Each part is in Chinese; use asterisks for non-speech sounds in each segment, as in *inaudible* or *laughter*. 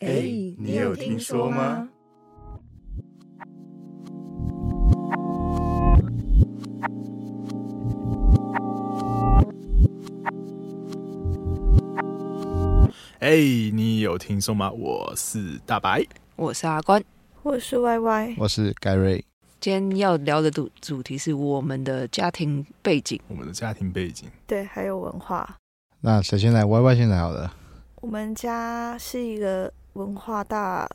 哎，你有听说吗？哎，你有听说吗？我是大白，我是阿关，我是 Y Y，我是盖瑞。今天要聊的主主题是我们的家庭背景，我们的家庭背景，对，还有文化。那谁先来？Y Y 先来好了。我们家是一个文化大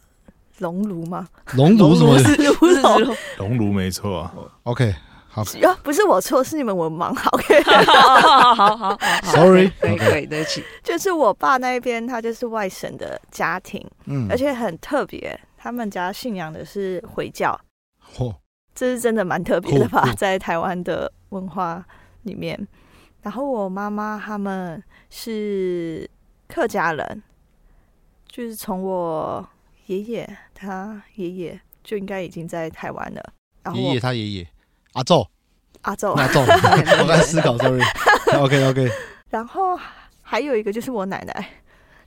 熔炉吗？熔炉什么？炉炉，熔炉没错。OK，好。哟，不是我错，是你们文盲。*laughs* OK，好好好，Sorry，可以可以，对不起。就是我爸那边，他就是外省的家庭，嗯，而且很特别，他们家信仰的是回教。嚯，这是真的蛮特别的吧？在台湾的文化里面。然后我妈妈他们是。客家人，就是从我爷爷他爷爷就应该已经在台湾了。然后爷爷他爷爷阿昼阿昼阿 *laughs* 昼，我在思考，sorry。*laughs* OK OK。然后还有一个就是我奶奶，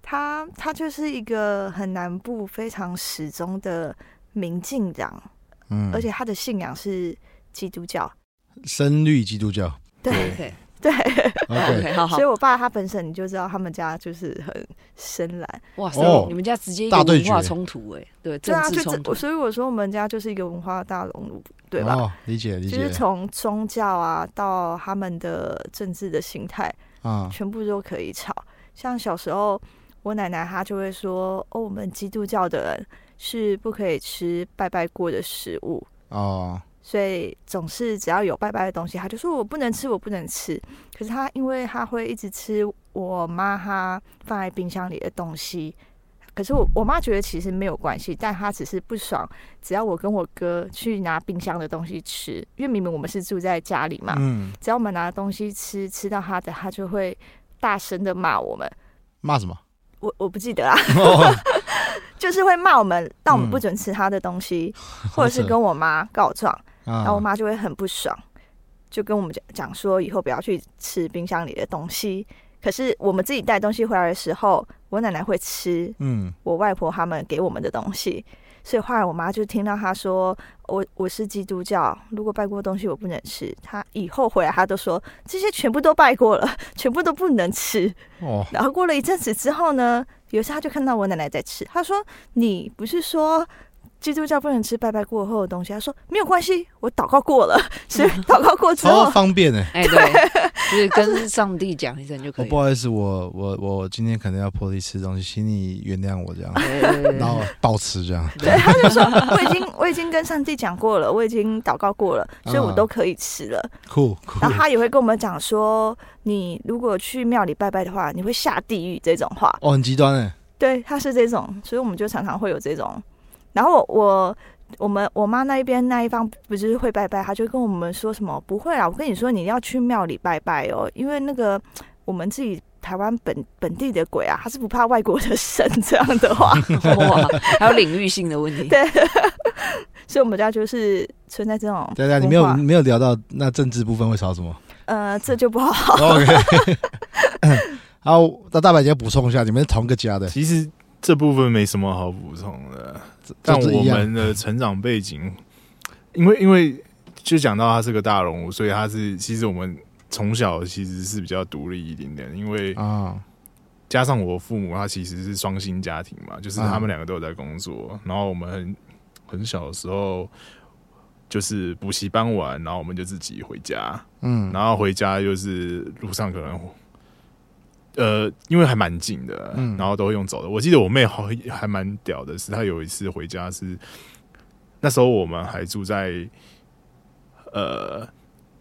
她她就是一个很南部非常始终的民进党，嗯，而且她的信仰是基督教，深绿基督教，对。*laughs* 对，所以，我爸他本身你就知道，他们家就是很深蓝。哇塞，你们家直接一个文化冲突哎，对，政治冲突。所以我说，我们家就是一个文化大熔炉，对吧？理解理解。就是从宗教啊，到他们的政治的形态啊，全部都可以吵。像小时候，我奶奶她就会说：“哦，我们基督教的人是不可以吃拜拜过的食物。”哦。所以总是只要有拜拜的东西，他就说我不能吃，我不能吃。可是他因为他会一直吃我妈她放在冰箱里的东西，可是我我妈觉得其实没有关系，但她只是不爽。只要我跟我哥去拿冰箱的东西吃，因为明明我们是住在家里嘛，嗯，只要我们拿东西吃，吃到他的，他就会大声的骂我们。骂什么？我我不记得啊，*laughs* 就是会骂我们，但我们不准吃他的东西，或者是跟我妈告状。然后我妈就会很不爽，就跟我们讲讲说以后不要去吃冰箱里的东西。可是我们自己带东西回来的时候，我奶奶会吃，嗯，我外婆他们给我们的东西。所以后来我妈就听到她说我我是基督教，如果拜过东西我不能吃。她以后回来她都说这些全部都拜过了，*laughs* 全部都不能吃。哦。然后过了一阵子之后呢，有一次她就看到我奶奶在吃，她说你不是说。基督教不能吃拜拜过后的东西，他说没有关系，我祷告过了，*laughs* 所以祷告过之后方便呢。哎，对，就是跟上帝讲一声就可以。不好意思，我我我今天可能要破例吃东西，请你原谅我这样，然后暴吃这样。*laughs* 对，他就说我已经我已经跟上帝讲过了，我已经祷告过了，所以我都可以吃了。酷。然后他也会跟我们讲说，你如果去庙里拜拜的话，你会下地狱这种话。哦，很极端哎。对，他是这种，所以我们就常常会有这种。然后我我们我妈那一边那一方不是会拜拜，她就跟我们说什么不会啊，我跟你说你要去庙里拜拜哦，因为那个我们自己台湾本本地的鬼啊，他是不怕外国的神 *laughs* 这样的话，哇，还有领域性的问题，*laughs* 对，所以我们家就是存在这种。对对，你没有没有聊到那政治部分会少什么？呃，这就不好。OK，*coughs* 好，那大白姐补充一下，你们是同个家的，其实。这部分没什么好补充的，但我们的成长背景，因为因为就讲到他是个大人物，所以他是其实我们从小其实是比较独立一点点，因为啊，加上我父母他其实是双薪家庭嘛，就是他们两个都有在工作，然后我们很很小的时候就是补习班完，然后我们就自己回家，嗯，然后回家就是路上可能。呃，因为还蛮近的，嗯然后都会用走的。我记得我妹好还蛮屌的，是她有一次回家是那时候我们还住在呃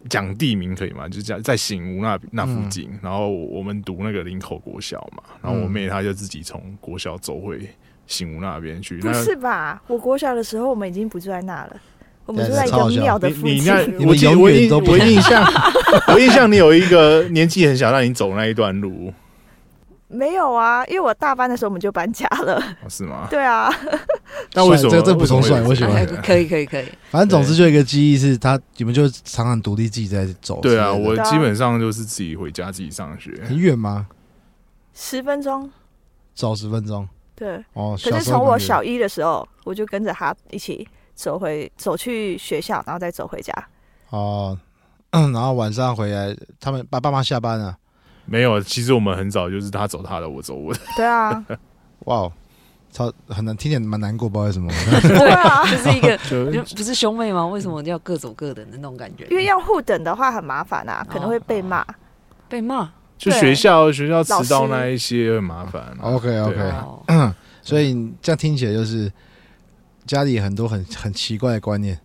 讲地名可以吗？就在在醒吾那那附近，然后我们读那个林口国小嘛，然后我妹她就自己从国小走回醒吾那边去。不是吧？我国小的时候我们已经不住在那了，我们住在一个庙的附近。我记得我印我印象，我印象你有一个年纪很小让你走那一段路。没有啊，因为我大班的时候我们就搬家了。是吗？*laughs* 对啊。*laughs* 那为什么这这不从算？我喜欢。可以可以可以。*laughs* 反正总之就一个记忆是，他你们就常常独立自己在走。对啊，我基本上就是自己回家自己上学。很远吗？十分钟。走十分钟。对，哦。可是从我小一的时候，我就跟着他一起走回走去学校，然后再走回家。哦，*coughs* 然后晚上回来，他们爸爸妈下班了。没有，其实我们很早就是他走他的，我走我的。对啊，哇，超很难听点，蛮难过，不知道为什么。对啊，*laughs* 就是一个 *laughs* 就不是兄妹吗？为什么要各走各的那种感觉？因为要互等的话很麻烦啊，可能会被骂，被骂。就学校学校迟到那一些很麻烦。OK OK，*clears throat* 所以这样听起来就是家里很多很很奇怪的观念。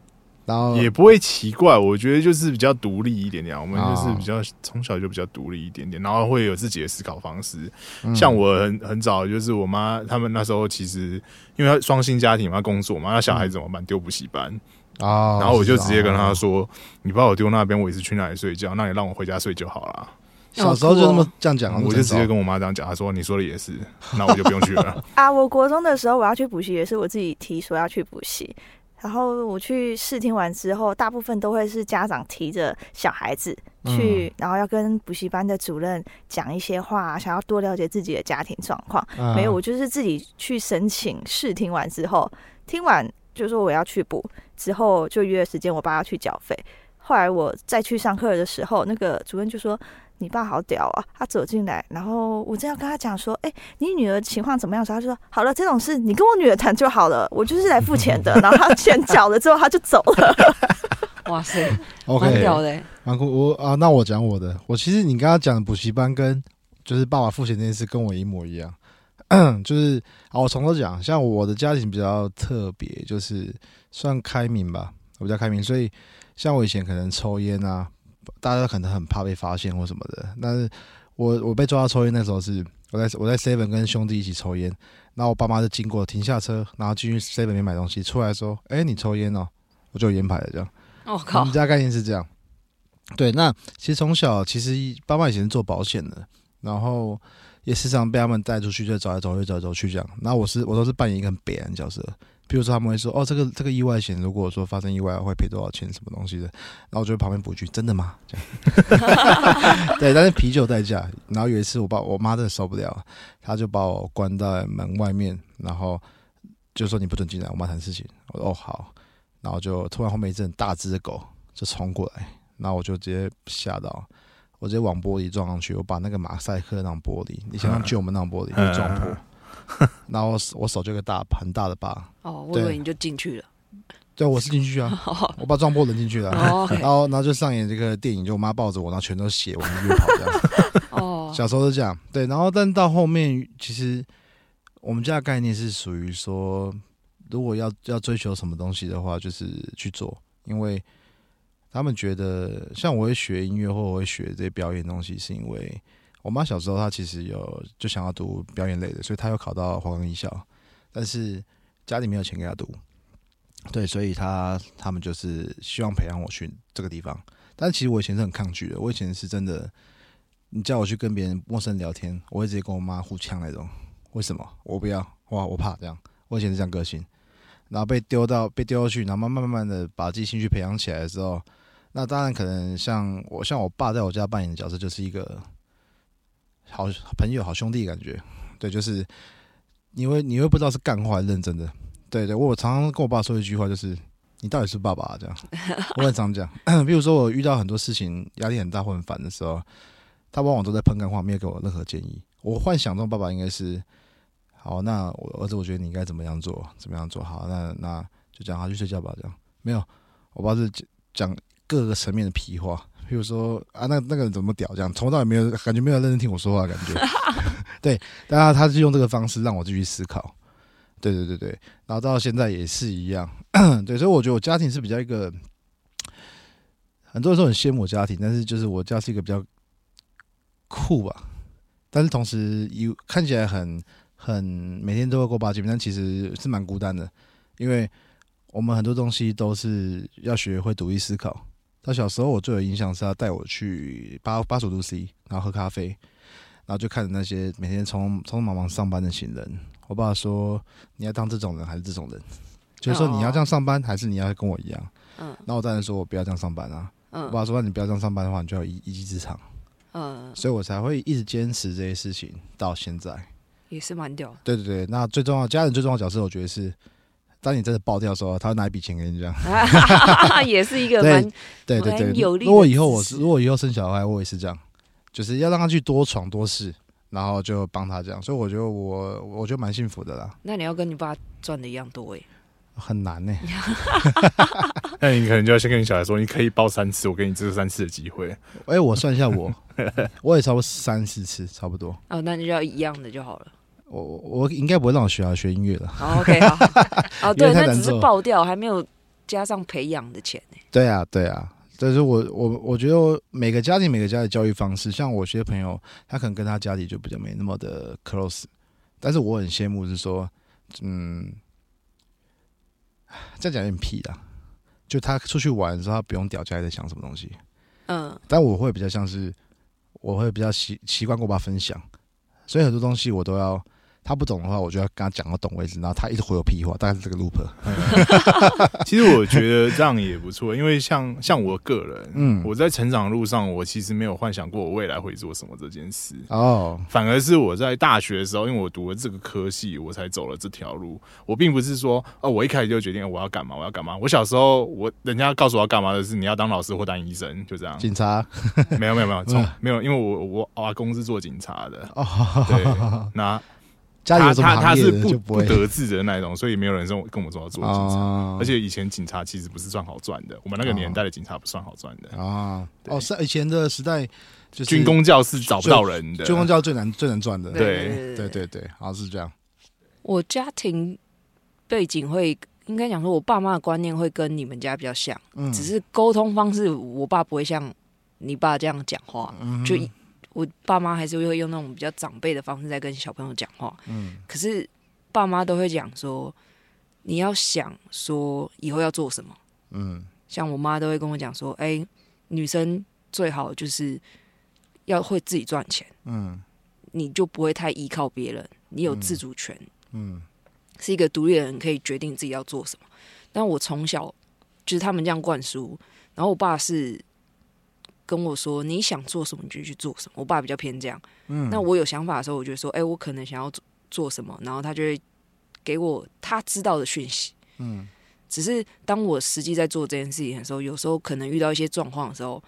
然后也不会奇怪，我觉得就是比较独立一点点。我们就是比较从小就比较独立一点点，然后会有自己的思考方式。像我很很早就是我妈他们那时候其实因为双薪家庭嘛，工作嘛，那小孩怎么办？丢补习班啊。然后我就直接跟她说：“你把我丢那边，我也是去那里睡觉，那你让我回家睡就好了。*laughs* ”小时候就这么这样讲，我就直接跟我妈这样讲。她说：“你说的也是，那我就不用去了。*laughs* ”啊，我国中的时候我要去补习，也是我自己提说要去补习。然后我去试听完之后，大部分都会是家长提着小孩子去，然后要跟补习班的主任讲一些话，想要多了解自己的家庭状况。没有，我就是自己去申请试听完之后，听完就说我要去补，之后就约时间我爸要去缴费。后来我再去上课的时候，那个主任就说。你爸好屌啊！他走进来，然后我正要跟他讲说：“哎，你女儿情况怎么样？”时候他就说：“好了，这种事你跟我女儿谈就好了，我就是来付钱的。*laughs* ”然后他钱缴了之后，他就走了。哇塞，OK，屌的，蛮酷。我啊，那我讲我的。我其实你刚刚讲的补习班跟就是爸爸付钱这件事，跟我一模一样。*coughs* 就是啊，我从头讲，像我的家庭比较特别，就是算开明吧，我比较开明，所以像我以前可能抽烟啊。大家可能很怕被发现或什么的，但是我我被抓到抽烟那时候是我在我在 seven 跟兄弟一起抽烟，然后我爸妈就经过停下车，然后进去 seven 里面买东西，出来说：“哎，你抽烟哦？”我就有烟牌了，这样。我靠！我们家概念是这样。对，那其实从小其实爸妈以前是做保险的，然后也时常被他们带出去就走来走去走来走去这样。那我是我都是扮演一个很北人角色。比如说他们会说哦，这个这个意外险，如果说发生意外会赔多少钱，什么东西的，然后我就旁边补句，真的吗？*laughs* 这样，*laughs* 对，但是啤酒代驾。然后有一次我爸我妈真的受不了，她就把我关在门外面，然后就说你不准进来，我妈谈事情。我说哦好，然后就突然后面一阵大只的狗就冲过来，然后我就直接吓到，我直接往玻璃撞上去，我把那个马赛克那种玻璃，你想想旧门那种玻璃撞破。*laughs* 然后我手就个大很大的疤哦，我以为你就进去了。对，我是进去啊，*laughs* 我把撞破人进去了。*laughs* 然后，然后就上演这个电影，就我妈抱着我，然后全都血往医院跑这样。哦，小时候是这样。对，然后但到后面，其实我们家的概念是属于说，如果要要追求什么东西的话，就是去做，因为他们觉得，像我会学音乐或我会学这些表演东西，是因为。我妈小时候，她其实有就想要读表演类的，所以她有考到华冈艺校，但是家里没有钱给她读，对，所以她他们就是希望培养我去这个地方。但其实我以前是很抗拒的，我以前是真的，你叫我去跟别人陌生聊天，我会直接跟我妈互呛那种。为什么？我不要，哇，我怕这样。我以前是这样个性，然后被丢到被丢去，然后慢慢慢慢的把自己兴趣培养起来的时候，那当然可能像我像我爸在我家扮演的角色就是一个。好朋友、好兄弟感觉，对，就是你会你会不知道是干话还是认真的，对对。我常常跟我爸说一句话，就是你到底是爸爸这样。我很常讲，*clears throat* 比如说我遇到很多事情压力很大或很烦的时候，他往往都在喷干话，没有给我任何建议。我幻想中爸爸应该是好，那我儿子我觉得你应该怎么样做，怎么样做好，那那就讲他去睡觉吧，这样没有。我爸是讲各个层面的皮话。比如说啊，那那个人怎么屌？这样从头到尾没有感觉，没有认真听我说话的，感觉 *laughs* 对。当然，他是用这个方式让我继续思考。对对对对，然后到现在也是一样。对，所以我觉得我家庭是比较一个，很多人都很羡慕我家庭，但是就是我家是一个比较酷吧。但是同时有看起来很很每天都会过八级，但其实是蛮孤单的，因为我们很多东西都是要学会独立思考。他小时候，我最有印象是他带我去八八十度 C，然后喝咖啡，然后就看着那些每天匆匆忙忙上班的行人。我爸说：“你要当这种人还是这种人？就是说你要这样上班，还是你要跟我一样？”嗯。那我当然说：“我不要这样上班啊。”嗯。我爸说：“那你不要这样上班的话，你就要一一技之长。”嗯。所以我才会一直坚持这些事情到现在。也是蛮屌。对对对，那最重要家人最重要角色，我觉得是当你真的爆掉的时候，他会拿一笔钱给你这样，*laughs* 也是一个蛮对对对。如果以后我是如果以后生小孩，我也是这样，就是要让他去多闯多试，然后就帮他这样。所以我觉得我我觉得蛮幸福的啦。那你要跟你爸赚的一样多哎。很难呢，*laughs* 那你可能就要先跟你小孩说，你可以报三次，我给你这三次的机会。哎，我算一下，我我也差不多三四次，差不多。哦，那你就要一样的就好了。我我应该不会让我学校学音乐了。OK，好。*laughs* 哦，对，那只是爆掉，还没有加上培养的钱呢。对啊，对啊。但是我我我觉得每个家庭每个家的教育方式，像我些朋友，他可能跟他家里就比较没那么的 close，但是我很羡慕是说，嗯。再讲有点屁的！就他出去玩的时候，他不用屌家里在想什么东西。嗯，但我会比较像是，我会比较习习惯跟我爸分享，所以很多东西我都要。他不懂的话，我就要跟他讲到懂为止，然后他一直回我屁话，大概是这个 *laughs* loop。其实我觉得这样也不错，因为像像我个人，嗯，我在成长路上，我其实没有幻想过我未来会做什么这件事哦，反而是我在大学的时候，因为我读了这个科系，我才走了这条路。我并不是说，哦，我一开始就决定我要干嘛，我要干嘛。我小时候，我人家告诉我要干嘛的是，你要当老师或当医生，就这样。警察？没有没有没有，从 *laughs* 没有，因为我我阿公是做警察的哦，对，那。他他他是不不得志的那种，所以没有人跟我跟我说要做警察。而且以前警察其实不是算好赚的，我们那个年代的警察不算好赚的啊。哦，是以前的时代，就是军工教是找不到人的，军工教最难最难赚的。对对对对，好像是这样。我家庭背景会应该讲说，我爸妈的观念会跟你们家比较像，只是沟通方式，我爸不会像你爸这样讲话，就。我爸妈还是会用那种比较长辈的方式在跟小朋友讲话，嗯，可是爸妈都会讲说，你要想说以后要做什么，嗯，像我妈都会跟我讲说，哎，女生最好就是要会自己赚钱，嗯，你就不会太依靠别人，你有自主权，嗯，是一个独立的人可以决定自己要做什么。但我从小就是他们这样灌输，然后我爸是。跟我说你想做什么你就去做什么。我爸比较偏这样，嗯，那我有想法的时候，我就说，哎，我可能想要做做什么，然后他就会给我他知道的讯息，嗯。只是当我实际在做这件事情的时候，有时候可能遇到一些状况的时候，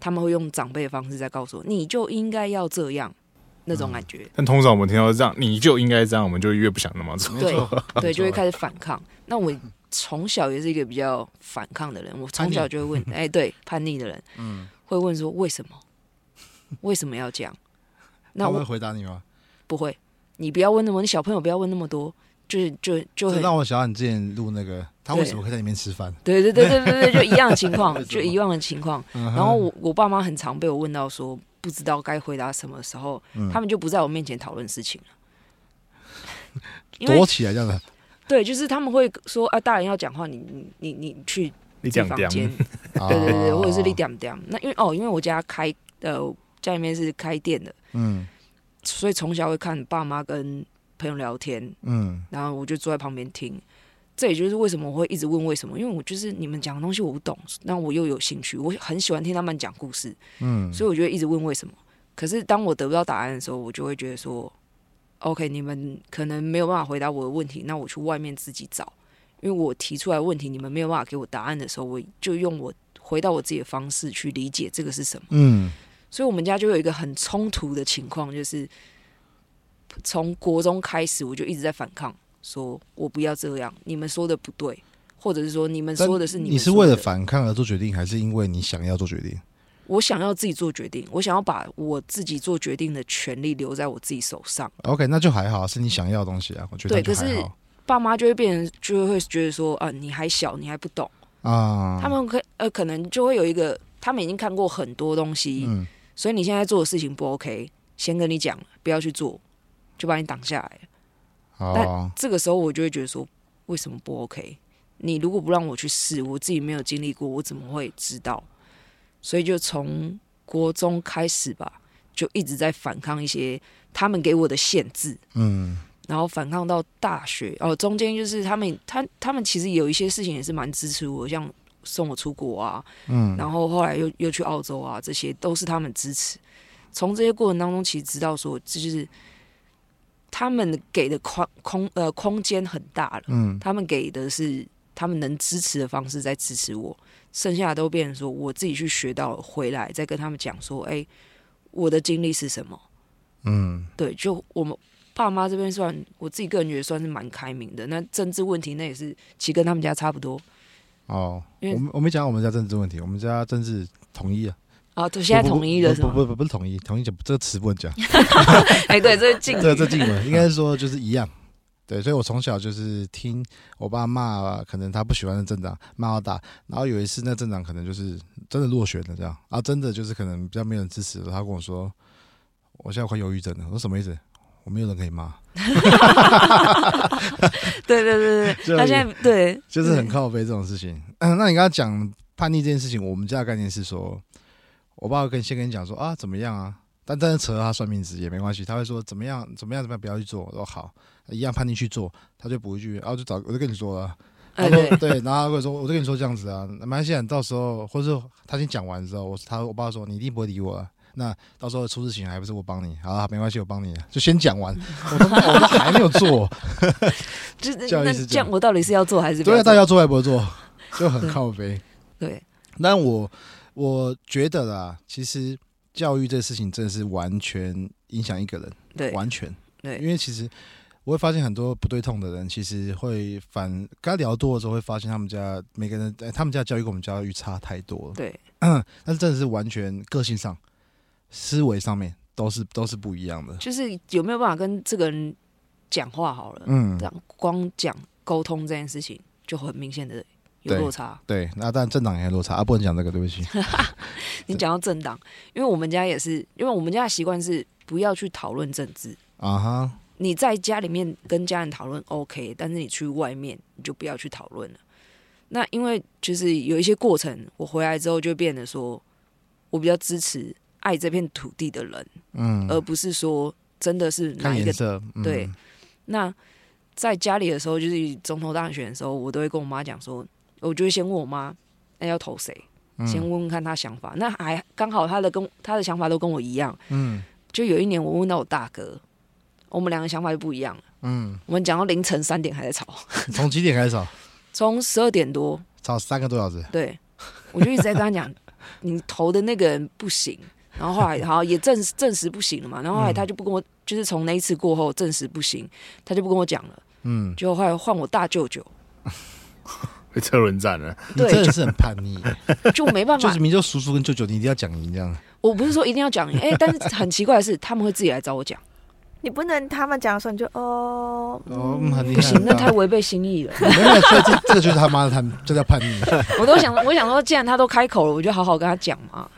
他们会用长辈的方式在告诉我，你就应该要这样那种感觉。但通常我们听到这样，你就应该这样，我们就越不想那么做，对对，就会开始 *laughs* 反抗。那我从小也是一个比较反抗的人，我从小就会问，哎，对，叛逆的人，嗯。会问说为什么？*laughs* 为什么要这样？那我会回答你吗？不会，你不要问那么，你小朋友不要问那么多，就是就就让我想到你之前录那个，他为什么会在里面吃饭？对对对对对对，*laughs* 就一样的情况，就一样的情况。然后我我爸妈很常被我问到说不知道该回答什么时候，他们就不在我面前讨论事情了，*laughs* 躲起来这样子。对，就是他们会说啊，大人要讲话，你你你你去。你讲房间，*laughs* 对对对，或者是你点点。那因为哦，因为我家开呃家里面是开店的，嗯，所以从小会看爸妈跟朋友聊天，嗯，然后我就坐在旁边听。这也就是为什么我会一直问为什么，因为我就是你们讲的东西我不懂，那我又有兴趣，我很喜欢听他们讲故事，嗯，所以我就会一直问为什么。可是当我得不到答案的时候，我就会觉得说，OK，你们可能没有办法回答我的问题，那我去外面自己找。因为我提出来问题，你们没有办法给我答案的时候，我就用我回到我自己的方式去理解这个是什么。嗯，所以我们家就有一个很冲突的情况，就是从国中开始，我就一直在反抗，说我不要这样，你们说的不对，或者是说你们说的是你。你是为了反抗而做决定，还是因为你想要做决定？我想要自己做决定，我想要把我自己做决定的权利留在我自己手上。OK，那就还好，是你想要的东西啊，我觉得对，可是。爸妈就会变成，就会觉得说，啊，你还小，你还不懂啊。他们可呃，可能就会有一个，他们已经看过很多东西，嗯，所以你现在做的事情不 OK，先跟你讲，不要去做，就把你挡下来。但这个时候我就会觉得说，为什么不 OK？你如果不让我去试，我自己没有经历过，我怎么会知道？所以就从国中开始吧，就一直在反抗一些他们给我的限制，嗯。然后反抗到大学哦，中间就是他们，他他们其实有一些事情也是蛮支持我，像送我出国啊，嗯，然后后来又又去澳洲啊，这些都是他们支持。从这些过程当中，其实知道说，这就是他们给的空空呃空间很大了，嗯，他们给的是他们能支持的方式在支持我，剩下的都变成说我自己去学到回来，再跟他们讲说，哎，我的经历是什么？嗯，对，就我们爸妈这边算，我自己个人觉得算是蛮开明的。那政治问题那也是，其实跟他们家差不多。哦，因为我们我没讲我们家政治问题，我们家政治统一啊。哦，对，现在统一了是吗？不不不是统一，统一讲这个词不能讲。*laughs* 哎，对，这禁这这禁了，应该是说就是一样。对，所以我从小就是听我爸骂，可能他不喜欢的镇长骂到大，然后有一次那镇长可能就是真的落选了这样，啊真的就是可能比较没有人支持，他跟我说，我现在快忧郁症了。我说什么意思？我没有人可以骂。对对对对，他现在对，就是很靠背这种事情。嗯，那你刚刚讲叛逆这件事情，我们家的概念是说。我爸跟先跟你讲说啊怎么样啊，但但是扯到他算命职也没关系，他会说怎么样怎么样怎么样不要去做，我说好，一样叛逆去做，他就补一句，然后就找我就跟你说了，他说对，然后他会说我就跟你说这样子啊，没关系，到时候或者他先讲完之后，我他我爸说你一定不会理我，那到时候出事情还不是我帮你，好，没关系，我帮你，就先讲完，*laughs* 我都我都还没有做，*laughs* 就是那这样，我到底是要做还是对啊，大家做还不做，就很靠背，*laughs* 对，但我。我觉得啦，其实教育这事情真的是完全影响一个人，对，完全。对。因为其实我会发现很多不对痛的人，其实会反跟他聊多的时候，会发现他们家每个人，他们家教育跟我们教育差太多了，对。*clears throat* 但是真的是完全个性上、思维上面都是都是不一样的。就是有没有办法跟这个人讲话好了？嗯，这样光讲沟通这件事情就很明显的。有落差，对，那但政党也有落差啊，不能讲这个，对不起。*laughs* 你讲到政党，因为我们家也是，因为我们家的习惯是不要去讨论政治啊哈。你在家里面跟家人讨论 OK，但是你去外面你就不要去讨论了。那因为就是有一些过程，我回来之后就变得说，我比较支持爱这片土地的人，嗯，而不是说真的是哪一个对。那在家里的时候，就是总统大选的时候，我都会跟我妈讲说。我就会先问我妈，那要投谁？先问问看她想法。那还刚好，她的跟她的想法都跟我一样。嗯，就有一年我问到我大哥，我们两个想法就不一样了。嗯，我们讲到凌晨三点还在吵。从几点开始吵？*laughs* 从十二点多吵三个多小时。对，我就一直在跟他讲，*laughs* 你投的那个人不行。然后后来好也证证实不行了嘛。然后后来他就不跟我，就是从那一次过后证实不行，他就不跟我讲了。嗯，就后来换我大舅舅。*laughs* 车轮战了，对，真的是很叛逆，*laughs* 就没办法，就是明就叔叔跟舅舅，你一定要讲赢这样。我不是说一定要讲赢，*laughs* 哎，但是很奇怪的是，他们会自己来找我讲，你不能他们讲的时候你就哦哦，很不行，那太违背心意了。没有，这这个就是他妈的，他这叫叛逆。我都想，我想说，既然他都开口了，我就好好跟他讲嘛。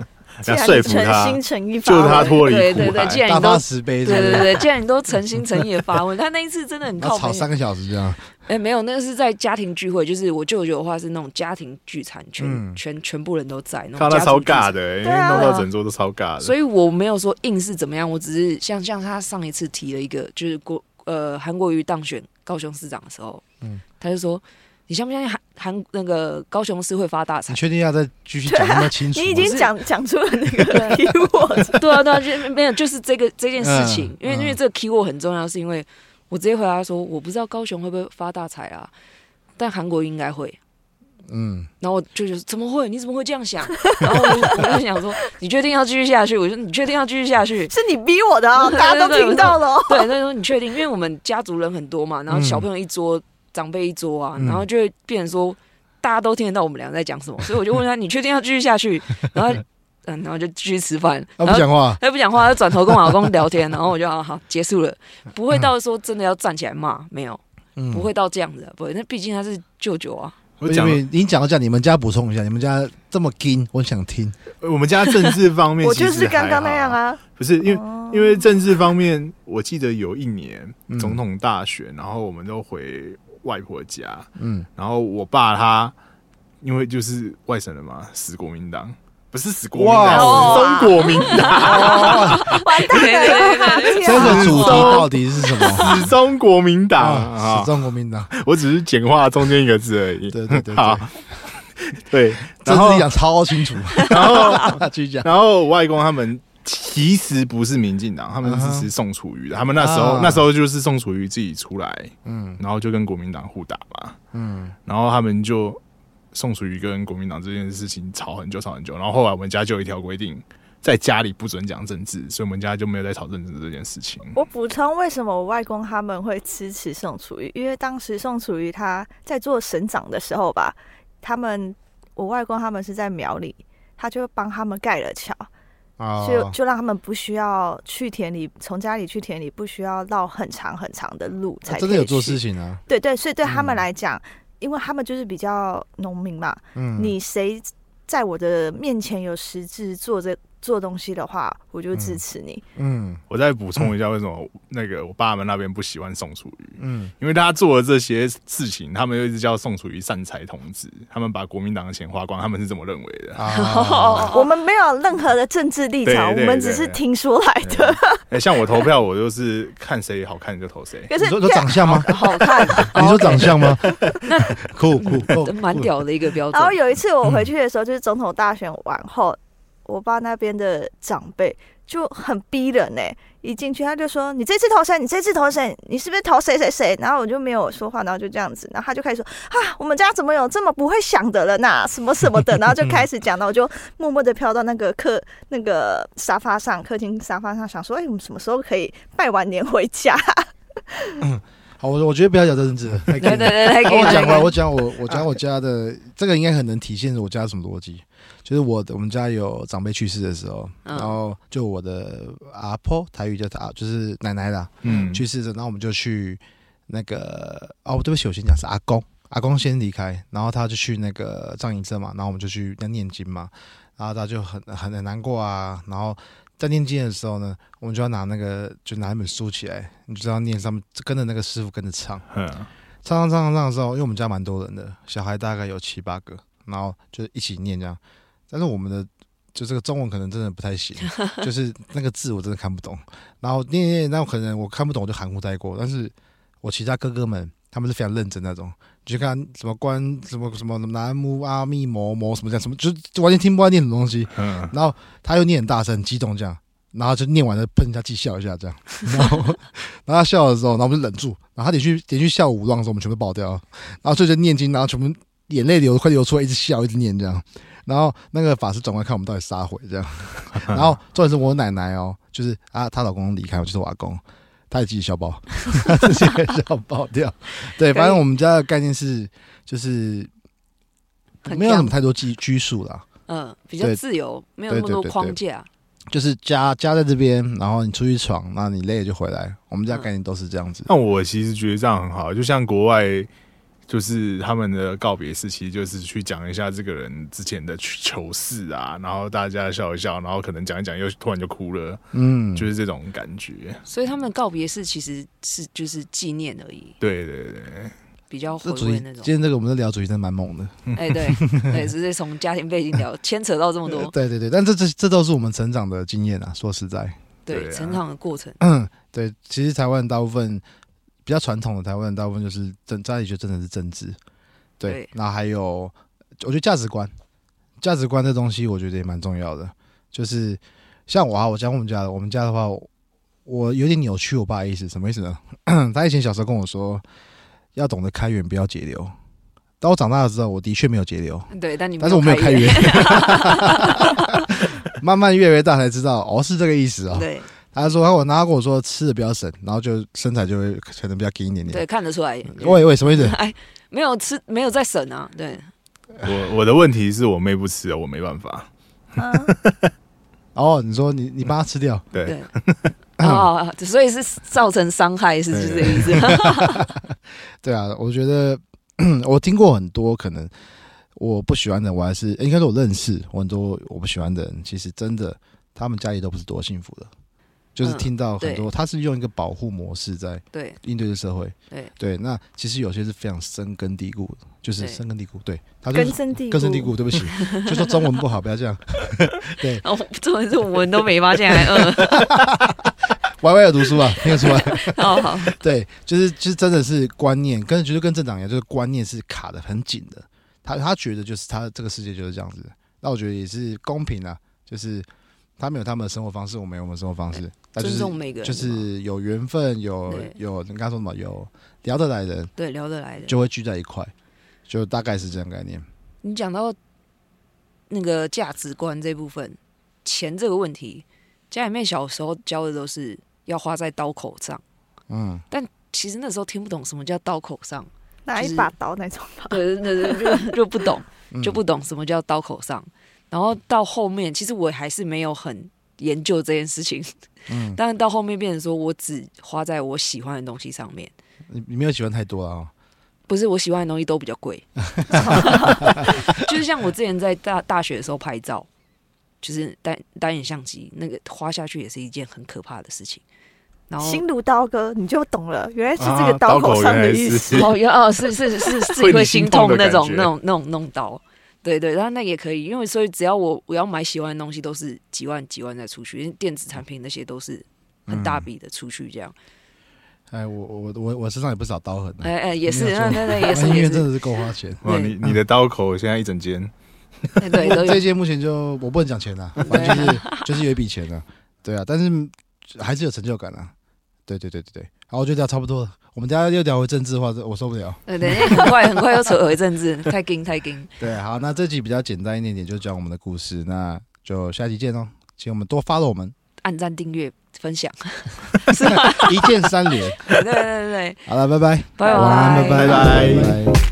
要说服他，诚心诚意，就是他脱离对对对，既然你都十杯，对对对，既然你都诚心诚意的发问，他那一次真的很靠吵三个小时这样。*laughs* 哎，没有，那个是在家庭聚会，就是我舅舅的话是那种家庭聚餐，全全全部人都在，那他超尬的，因为弄到整桌都超尬的。所以我没有说硬是怎么样，我只是像像他上一次提了一个，就是国呃韩国瑜当选高雄市长的时候，嗯，他就说。你相不相信韩韩那个高雄市会发大财？你确定要再继续讲那么清楚？*laughs* 你已经讲讲出了那个 keyword。*laughs* 对啊对啊，就没有就是这个这件事情，因为因为这个 keyword 很重要，是因为我直接回答说我不知道高雄会不会发大财啊，但韩国应该会。嗯，然后我就觉得怎么会？你怎么会这样想？然后我就想说，你确定要继续下去？我说你确定要继续下去？是你逼我的啊！*laughs* 大家都听到了。对，那时候你确定？因为我们家族人很多嘛，然后小朋友一桌。长辈一桌啊，然后就会变成说，大家都听得到我们俩在讲什么，所以我就问他：“你确定要继续下去？” *laughs* 然后，嗯，然后就继续吃饭。他不讲话，他不讲话，他转头跟我老公聊天。*laughs* 然后我就好好结束了，不会到说真的要站起来骂，没有，不会到这样子，不会。那毕竟他是舅舅啊。我讲，你讲到这样，你们家补充一下，你们家这么金，我想听。我们家政治方面，*laughs* 我就是刚刚那样啊。不是因为，因为政治方面，我记得有一年总统大选，然后我们都回。外婆家，嗯，然后我爸他因为就是外省人嘛，死国民党。不是死国民党，死中国民党，完蛋了！这个主题到底是什么？死中国民党，死中国民党，我只是简化中间一个字而已。对对对，好，对，然后讲超清楚，然后 *laughs* 继续讲，然后我外公他们其实不是民进党，他们支持宋楚瑜的。他们那时候那时候就是宋楚瑜自己出来，嗯，然后就跟国民党互打嘛，嗯，然后他们就宋楚瑜跟国民党这件事情吵很久，吵很久。然后后来我们家就有一条规定，在家里不准讲政治，所以我们家就没有在吵政治这件事情。我补充，为什么我外公他们会支持宋楚瑜？因为当时宋楚瑜他在做省长的时候吧，他们我外公他们是在苗里，他就帮他们盖了桥。就就让他们不需要去田里，从家里去田里不需要绕很长很长的路才真的有做事情啊。对对，所以对他们来讲，因为他们就是比较农民嘛，嗯，你谁在我的面前有实质做这。做东西的话，我就支持你。嗯，我再补充一下，为什么那个我爸们那边不喜欢宋楚瑜？嗯，因为他做的这些事情，他们又一直叫宋楚瑜善财童子，他们把国民党的钱花光，他们是这么认为的。*laughs* 我们没有任何的政治立场，我们只是听说来的。*laughs* 哎，像我投票，我就是看谁好看就投谁。*laughs* 可是说长相吗？好看？你说长相吗？酷酷，蛮屌的一个标准。然后有一次我回去的时候，就是总统大选完后。我爸那边的长辈就很逼人呢，一进去他就说：“你这次投谁？你这次投谁？你是不是投谁谁谁？”然后我就没有说话，然后就这样子，然后他就开始说：“啊，我们家怎么有这么不会想的人呐？*laughs* 什么什么的。”然后就开始讲，然后我就默默的飘到那个客那个沙发上，客厅沙发上，想说：“哎，我们什么时候可以拜完年回家？” *laughs* 嗯好，我我觉得不要讲政治，对对对，我讲吧，我讲我我讲我家的，这个应该很能体现我家什么逻辑。就是我的，我们家有长辈去世的时候，然后就我的阿婆，台语叫她，就是奶奶啦，嗯，去世的，然后我们就去那个，哦，对不起，我先讲是阿公，阿公先离开，然后他就去那个藏营社嘛，然后我们就去那念经嘛，然后他就很很很难过啊，然后在念经的时候呢，我们就要拿那个，就拿一本书起来，你就知道念上面跟着那个师傅跟着唱，唱唱唱唱唱的时候，因为我们家蛮多人的，小孩大概有七八个，然后就一起念这样。但是我们的就这个中文可能真的不太行，*laughs* 就是那个字我真的看不懂。然后念念，那可能我看不懂，我就含糊带过。但是我其他哥哥们他们是非常认真那种，就看什么关什么什么南无阿弥摩摩什么这样什么，就就完全听不到念什么东西。嗯。然后他又念很大声，很激动这样，然后就念完了喷一下气笑一下这样。然后，*laughs* 然后他笑的时候，然后我们就忍住。然后他连续连续笑五浪的时候，我们全部爆掉。然后就着念经，然后全部眼泪流快流出来，一直笑，一直念这样。然后那个法师转过来看我们到底杀回这样，*laughs* 然后重点是我奶奶哦，就是啊，她老公离开，我就是我阿公，她也自己笑爆，*laughs* 自己笑爆掉。对，反正我们家的概念是，就是没有什么太多拘拘束啦，嗯，比较自由，没有那么多框架。就是家家在这边，然后你出去闯，那你累了就回来。我们家概念都是这样子。那我其实觉得这样很好，就像国外。就是他们的告别式，其实就是去讲一下这个人之前的糗事啊，然后大家笑一笑，然后可能讲一讲，又突然就哭了，嗯，就是这种感觉。所以他们的告别式其实是就是纪念而已。对对对，比较回味那种。今天这个我们的聊主题真的蛮猛的。哎，对 *laughs* 对，直接从家庭背景聊，牵扯到这么多。*laughs* 对对对，但这这这都是我们成长的经验啊，说实在。对，成长的过程。嗯，*clears throat* 对，其实台湾大部分。比较传统的台湾人，大部分就是政家里就真的是政治，对。那还有，我觉得价值观，价值观这东西，我觉得也蛮重要的。就是像我啊，我讲我们家的，我们家的话，我有点扭曲我爸的意思，什么意思呢？*coughs* 他以前小时候跟我说，要懂得开源，不要节流。当我长大了之后，我的确没有节流，对，但你但是我没有开源，*laughs* *laughs* 慢慢越来越大才知道，哦，是这个意思啊。对。他说：“我拿跟我说吃的比较省，然后就身材就会可能比较紧一点点。对，看得出来。喂喂，什么意思？*laughs* 哎，没有吃，没有在省啊。对，我我的问题是我妹不吃啊，我没办法。*laughs* 哦，你说你你帮他吃掉？*laughs* 对。哦，所以是造成伤害，是是这个意思。对啊，我觉得 *clears throat* 我听过很多，可能我不喜欢的，我还是应该说我认识我很多我不喜欢的人，其实真的他们家里都不是多幸福的。”就是听到很多，他是用一个保护模式在对应对这社会，对对。那其实有些是非常深根蒂固的，就是深根蒂固。对，他根深蒂根深蒂固。对不起，*laughs* 就说中文不好，不要这样。*laughs* 对，哦，中文是我们都没发现，还 *laughs* 饿。歪歪有读书啊，听得出来。哦好。对，就是就是真的是观念，跟觉得跟政党一样，就是观念是卡的很紧的。他他觉得就是他这个世界就是这样子。那我觉得也是公平啊，就是。他们有他们的生活方式，我们有我们生活方式，尊重每个人，就是有缘分，有有你刚刚说什么，有聊得来的人，对，聊得来的。就会聚在一块，就大概是这样概念。你讲到那个价值观这部分，钱这个问题，家里面小时候教的都是要花在刀口上，嗯，但其实那时候听不懂什么叫刀口上，拿一把刀那种，对对对，就 *laughs* 就不懂，就不懂什么叫刀口上。然后到后面，其实我还是没有很研究这件事情，嗯，但是到后面变成说我只花在我喜欢的东西上面，你你没有喜欢太多啊。不是我喜欢的东西都比较贵，*laughs* 就是像我之前在大大学的时候拍照，就是单单眼相机，那个花下去也是一件很可怕的事情。然后心如刀割，你就懂了，原来是这个刀口上的意思。哦，哦，是是是，自己会心痛那种那种那种弄刀。对对，然后那也可以，因为所以只要我我要买喜欢的东西，都是几万几万再出去，因为电子产品那些都是很大笔的出去这样。哎，我我我我身上也不少刀痕。哎哎，也是，那那 *laughs* 也是，因为真的是够花钱。哇，你你的刀口现在一整间。对，*laughs* 这一间目前就我不能讲钱了，反正就是就是有一笔钱啊。对啊，但是还是有成就感啊。对对对对对。好，我觉得差不多了。我们等下又聊回政治的话，我受不了。对对，很快很快又扯回政治，太惊太惊。*laughs* 对，好，那这集比较简单一点点，就讲我们的故事。那就下期见哦，请我们多 follow 我们，按赞、订阅、分享，*laughs* 是一键三连。*laughs* 对对对对，好了，拜拜，拜拜，拜拜拜拜。